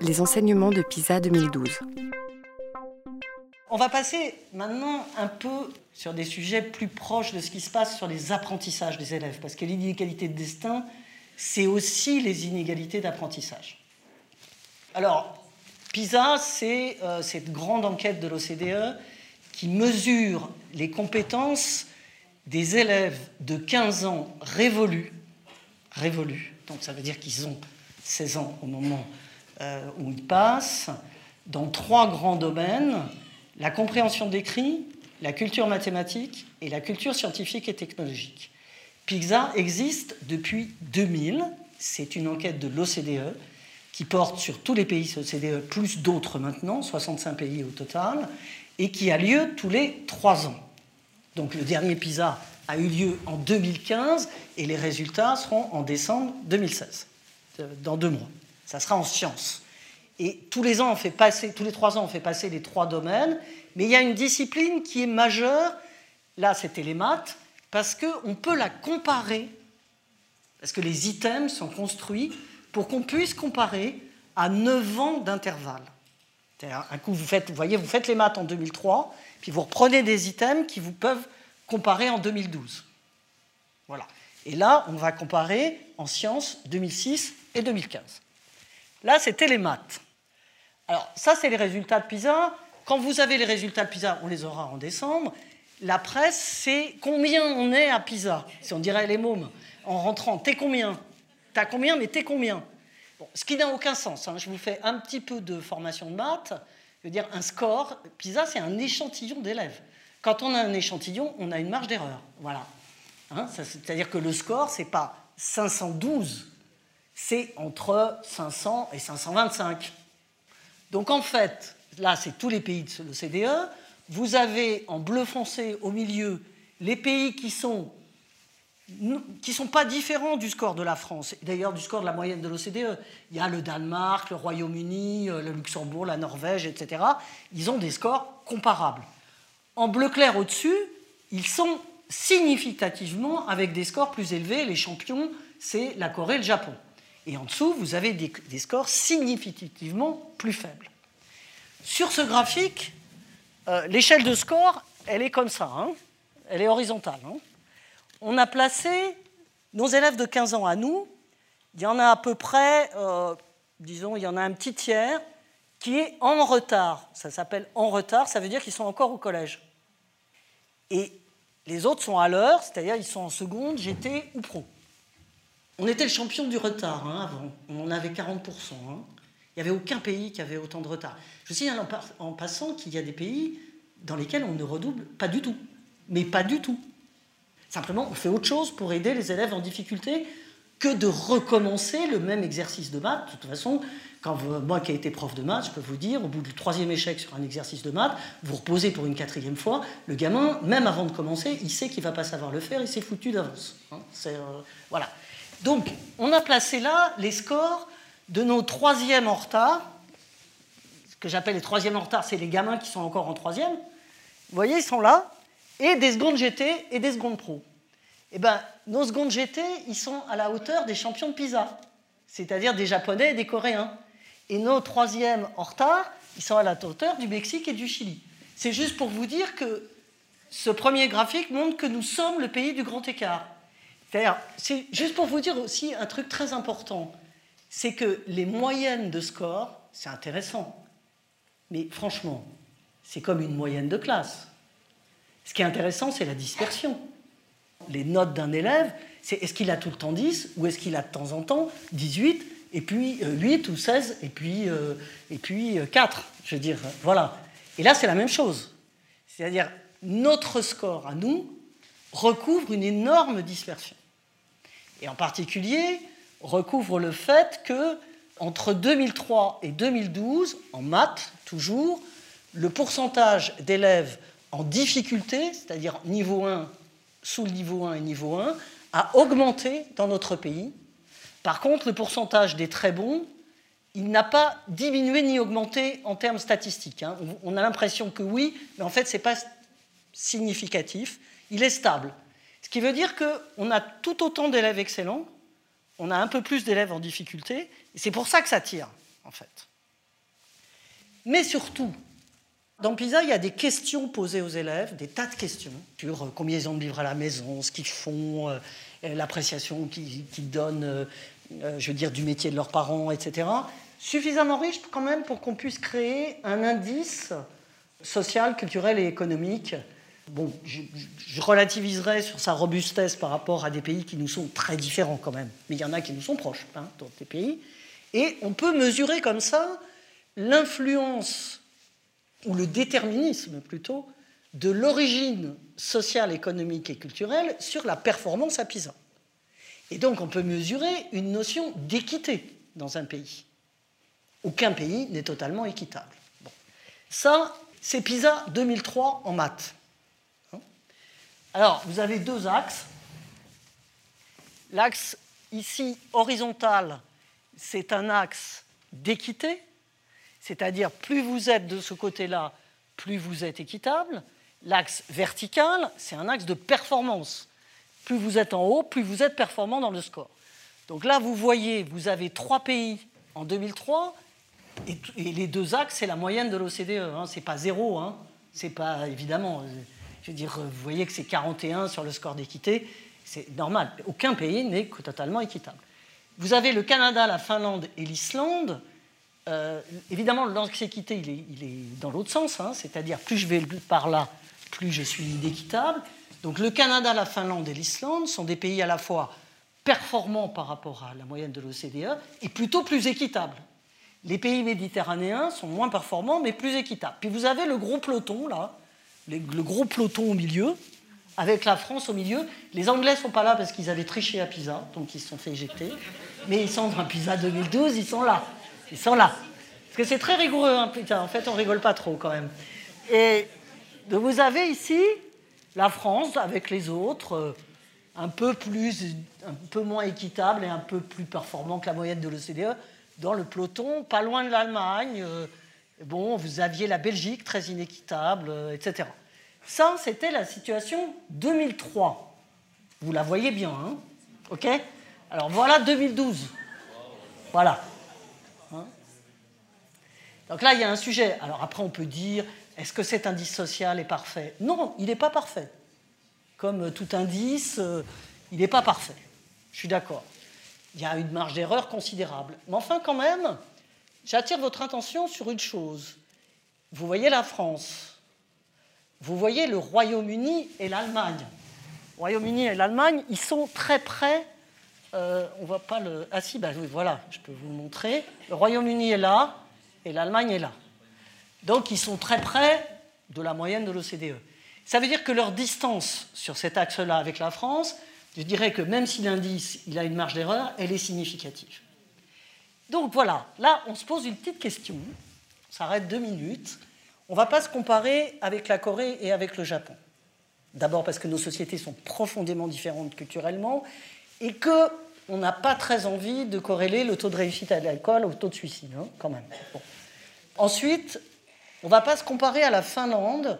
les enseignements de PISA 2012. On va passer maintenant un peu sur des sujets plus proches de ce qui se passe sur les apprentissages des élèves, parce que l'inégalité de destin, c'est aussi les inégalités d'apprentissage. Alors, PISA, c'est euh, cette grande enquête de l'OCDE qui mesure les compétences des élèves de 15 ans révolus, révolus, donc ça veut dire qu'ils ont 16 ans au moment où ils passent, dans trois grands domaines, la compréhension d'écrit, la culture mathématique et la culture scientifique et technologique. PISA existe depuis 2000, c'est une enquête de l'OCDE qui porte sur tous les pays OCDE, plus d'autres maintenant, 65 pays au total, et qui a lieu tous les trois ans. Donc le dernier PISA a eu lieu en 2015 et les résultats seront en décembre 2016, euh, dans deux mois. Ça sera en sciences. Et tous les ans, on fait passer, tous les trois ans, on fait passer les trois domaines, mais il y a une discipline qui est majeure. Là, c'était les maths, parce qu'on peut la comparer, parce que les items sont construits pour qu'on puisse comparer à 9 ans d'intervalle. Un coup, vous, faites, vous voyez, vous faites les maths en 2003, puis vous reprenez des items qui vous peuvent comparer en 2012. Voilà. Et là, on va comparer en sciences 2006 et 2015. Là, c'était les maths. Alors, ça, c'est les résultats de PISA. Quand vous avez les résultats de PISA, on les aura en décembre. La presse, c'est combien on est à PISA. Si on dirait les mômes, en rentrant, t'es combien? T'as combien, mais t'es combien? Ce qui n'a aucun sens. Hein. Je vous fais un petit peu de formation de maths. Je veux dire, un score, PISA, c'est un échantillon d'élèves. Quand on a un échantillon, on a une marge d'erreur. Voilà. Hein, c'est-à-dire que le score, c'est pas 512, c'est entre 500 et 525. Donc en fait, là, c'est tous les pays de l'OCDE. Vous avez en bleu foncé au milieu les pays qui sont qui ne sont pas différents du score de la France, d'ailleurs du score de la moyenne de l'OCDE. Il y a le Danemark, le Royaume-Uni, euh, le Luxembourg, la Norvège, etc. Ils ont des scores comparables. En bleu clair au-dessus, ils sont significativement avec des scores plus élevés. Les champions, c'est la Corée et le Japon. Et en dessous, vous avez des, scores significativement plus faibles. Sur ce graphique, euh, l'échelle de score, elle est comme ça, hein. elle est horizontale. Hein. On a placé nos élèves de 15 ans à nous, il y en a à peu près, euh, disons, il y en a un petit tiers qui est en retard. Ça s'appelle en retard, ça veut dire qu'ils sont encore au collège. Et les autres sont à l'heure, c'est-à-dire ils sont en seconde, GT ou pro. On était le champion du retard hein, avant. On avait 40%. Hein. Il n'y avait aucun pays qui avait autant de retard. Je signale en, en passant qu'il y a des pays dans lesquels on ne redouble pas du tout. Mais pas du tout. Simplement, on fait autre chose pour aider les élèves en difficulté que de recommencer le même exercice de maths. De toute façon, quand moi qui ai été prof de maths, je peux vous dire, au bout du troisième échec sur un exercice de maths, vous reposez pour une quatrième fois, le gamin, même avant de commencer, il sait qu'il va pas savoir le faire, il s'est foutu d'avance. Hein. Euh, voilà. Donc, on a placé là les scores de nos troisièmes en retard. Ce que j'appelle les troisièmes en retard, c'est les gamins qui sont encore en troisième. Vous voyez, ils sont là. Et des secondes GT et des secondes pro. Eh bien, nos secondes GT, ils sont à la hauteur des champions de PISA, c'est-à-dire des Japonais et des Coréens. Et nos troisièmes en retard, ils sont à la hauteur du Mexique et du Chili. C'est juste pour vous dire que ce premier graphique montre que nous sommes le pays du grand écart. C'est juste pour vous dire aussi un truc très important, c'est que les moyennes de score, c'est intéressant, mais franchement, c'est comme une moyenne de classe. Ce qui est intéressant, c'est la dispersion. Les notes d'un élève, c'est est-ce qu'il a tout le temps 10 ou est-ce qu'il a de temps en temps 18 et puis 8 euh, ou 16 et puis, euh, et puis 4, euh, je veux dire, voilà. Et là, c'est la même chose. C'est-à-dire, notre score à nous recouvre une énorme dispersion et en particulier recouvre le fait que entre 2003 et 2012, en maths toujours, le pourcentage d'élèves en difficulté, c'est-à-dire niveau 1, sous le niveau 1 et niveau 1, a augmenté dans notre pays. Par contre, le pourcentage des très bons, il n'a pas diminué ni augmenté en termes statistiques. Hein. On a l'impression que oui, mais en fait, ce n'est pas significatif. Il est stable. Ce qui veut dire qu'on a tout autant d'élèves excellents, on a un peu plus d'élèves en difficulté, et c'est pour ça que ça tire, en fait. Mais surtout, dans PISA, il y a des questions posées aux élèves, des tas de questions sur euh, combien ils ont de livres à la maison, ce qu'ils font, euh, l'appréciation qu'ils donnent, euh, je veux dire, du métier de leurs parents, etc. Suffisamment riche quand même pour qu'on puisse créer un indice social, culturel et économique. Bon, je, relativiserai sur sa robustesse par rapport à des pays qui nous sont très différents quand même, mais il y en a qui nous sont proches hein, dans des pays. Et on peut mesurer comme ça l'influence, ou le déterminisme plutôt, de l'origine sociale, économique et culturelle sur la performance à PISA. Et donc on peut mesurer une notion d'équité dans un pays. Aucun pays n'est totalement équitable. Ça, c'est PISA 2003 en maths. Alors, vous avez deux axes. L'axe ici horizontal, c'est un axe d'équité, c'est-à-dire plus vous êtes de ce côté-là, plus vous êtes équitable. L'axe vertical, c'est un axe de performance. Plus vous êtes en haut, plus vous êtes performant dans le score. Donc là, vous voyez, vous avez trois pays en 2003 et, les deux axes, c'est la moyenne de l'OCDE. Hein. Ce n'est pas zéro. Hein. C'est pas, évidemment, dire, vous voyez que c'est 41 sur le score d'équité. C'est normal. Aucun pays n'est totalement équitable. Vous avez le Canada, la Finlande et l'Islande. Euh, évidemment, est, il est dans l'autre sens. Hein. C'est-à-dire, plus je vais par là, plus je suis inéquitable. Donc le Canada, la Finlande et l'Islande sont des pays à la fois performants par rapport à la moyenne de l'OCDE et plutôt plus équitables les pays méditerranéens sont moins performants, mais plus équitables. Puis vous avez le gros peloton, là, le gros peloton au milieu, avec la France au milieu. Les Anglais sont pas là parce qu'ils avaient triché à Pisa, donc ils se sont fait éjecter. Mais ils sont dans Pisa 2012, ils sont là. Ils sont là. Parce que c'est très rigoureux, hein, putain. En fait, on rigole pas trop quand même. Et vous avez ici la France avec les autres, euh, un peu plus, un peu moins équitable et un peu plus performant que la moyenne de l'OCDE dans le peloton, pas loin de l'Allemagne. Euh, bon, vous aviez la Belgique, très inéquitable, euh, etc. Ça, c'était la situation 2003. Vous la voyez bien, hein OK? Alors voilà 2012. Voilà. Hein? Donc là, il y a un sujet. Alors après, on peut dire, est-ce que cet indice social est parfait? Non, il n'est pas parfait. Comme tout indice, euh, il n'est pas parfait. Je suis d'accord il y a une marge d'erreur considérable. Mais enfin, quand même, j'attire votre attention sur une chose. Vous voyez la France, vous voyez le Royaume-Uni et l'Allemagne. Le Royaume-Uni et l'Allemagne, ils sont très près. Euh, on voit pas le. Ah si, oui, voilà, je peux vous montrer. Le Royaume-Uni est là et l'Allemagne est là. Donc ils sont très près de la moyenne de l'OCDE. Ça veut dire que leur distance sur cet axe-là avec la France, je dirais que même si l'indice a une marge d'erreur, elle est significative. Donc voilà, là on se pose une petite question, on s'arrête deux minutes, on ne va pas se comparer avec la Corée et avec le Japon. D'abord parce que nos sociétés sont profondément différentes culturellement et qu'on n'a pas très envie de corréler le taux de réussite à l'école au taux de suicide, hein, quand même. Ensuite, on ne va pas se comparer à la Finlande,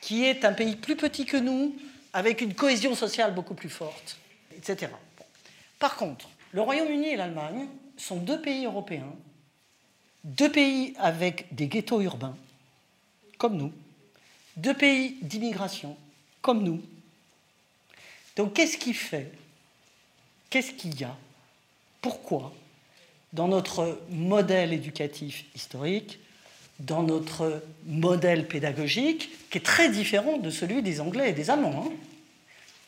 qui est un pays plus petit que nous, avec une cohésion sociale beaucoup plus forte, etc. Par contre, le Royaume-Uni et l'Allemagne sont deux pays européens, deux pays avec des ghettos urbains, comme nous, deux pays d'immigration, comme nous. Donc qu'est-ce qui fait Qu'est-ce qu'il y a Pourquoi dans notre modèle éducatif historique, dans notre modèle pédagogique, qui est très différent de celui des Anglais et des Allemands. Hein.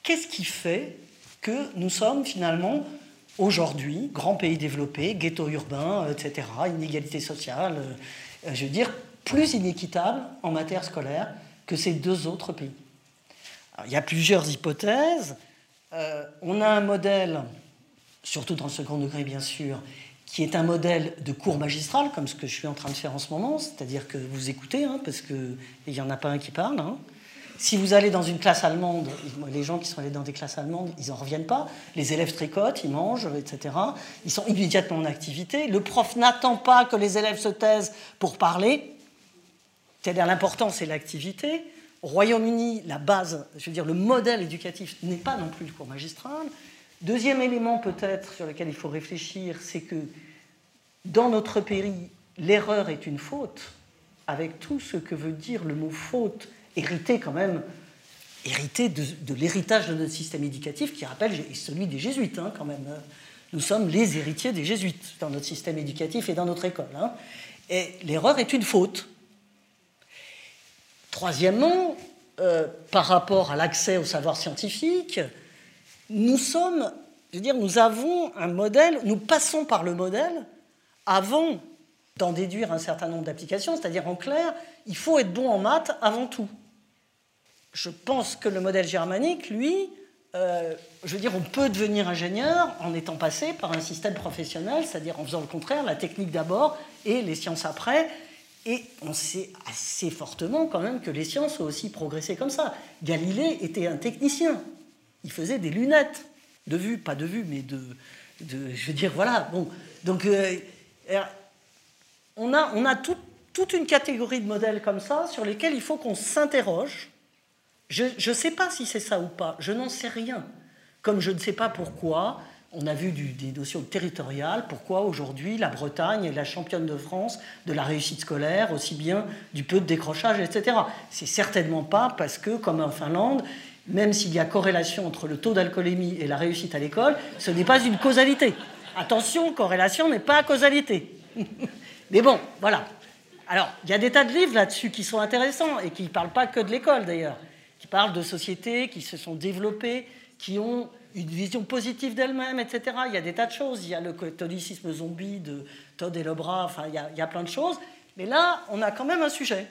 Qu'est-ce qui fait que nous sommes finalement aujourd'hui, grand pays développé, ghetto urbain, etc., inégalité sociale, euh, je veux dire, plus inéquitable en matière scolaire que ces deux autres pays Il y a plusieurs hypothèses. Euh, on a un modèle, surtout dans le second degré bien sûr, qui est un modèle de cours magistral, comme ce que je suis en train de faire en ce moment, c'est-à-dire que vous écoutez, hein, parce qu'il n'y en a pas un qui parle. Hein. Si vous allez dans une classe allemande, les gens qui sont allés dans des classes allemandes, ils n'en reviennent pas. Les élèves tricotent, ils mangent, etc. Ils sont immédiatement en activité. Le prof n'attend pas que les élèves se taisent pour parler. C'est-à-dire l'important, c'est l'activité. Au Royaume-Uni, la base, je veux dire, le modèle éducatif n'est pas non plus le cours magistral. Deuxième élément peut-être sur lequel il faut réfléchir, c'est que dans notre pays, l'erreur est une faute. avec tout ce que veut dire le mot faute, hérité quand même, hérité de, l'héritage de notre système éducatif qui rappelle celui des jésuites hein, quand même. Nous sommes les héritiers des jésuites dans notre système éducatif et dans notre école. Hein. Et l'erreur est une faute. Troisièmement, euh, par rapport à l'accès au savoir scientifique, nous sommes, je veux dire, nous avons un modèle, nous passons par le modèle avant d'en déduire un certain nombre d'applications, c'est-à-dire en clair, il faut être bon en maths avant tout. Je pense que le modèle germanique, lui, euh, je veux dire, on peut devenir ingénieur en étant passé par un système professionnel, c'est-à-dire en faisant le contraire, la technique d'abord et les sciences après. Et on sait assez fortement quand même que les sciences ont aussi progressé comme ça. Galilée était un technicien. Il faisait des lunettes de vue, pas de vue, mais de, je veux dire, voilà. Bon, donc euh, on a, toute une catégorie de modèles comme ça sur lesquels il faut qu'on s'interroge. Je ne sais pas si c'est ça ou pas, je n'en sais rien. Comme je ne sais pas pourquoi, on a vu des notions territoriales, pourquoi aujourd'hui la Bretagne est la championne de France de la réussite scolaire, aussi bien du peu de décrochage, etc. C'est certainement pas parce que, comme en Finlande, même s'il y a corrélation entre le taux d'alcoolémie et la réussite à l'école, ce n'est pas une causalité. Attention, corrélation n'est pas causalité. Mais bon, voilà. Alors, il y a des tas de livres là-dessus qui sont intéressants et qui ne parlent pas que de l'école d'ailleurs, qui parlent de sociétés qui se sont développées, qui ont une vision positive d'elles-mêmes, etc. Il y a des tas de choses. Il y a le catholicisme zombie de Todd et Lebras, enfin, il y, a, il y a plein de choses. Mais là, on a quand même un sujet.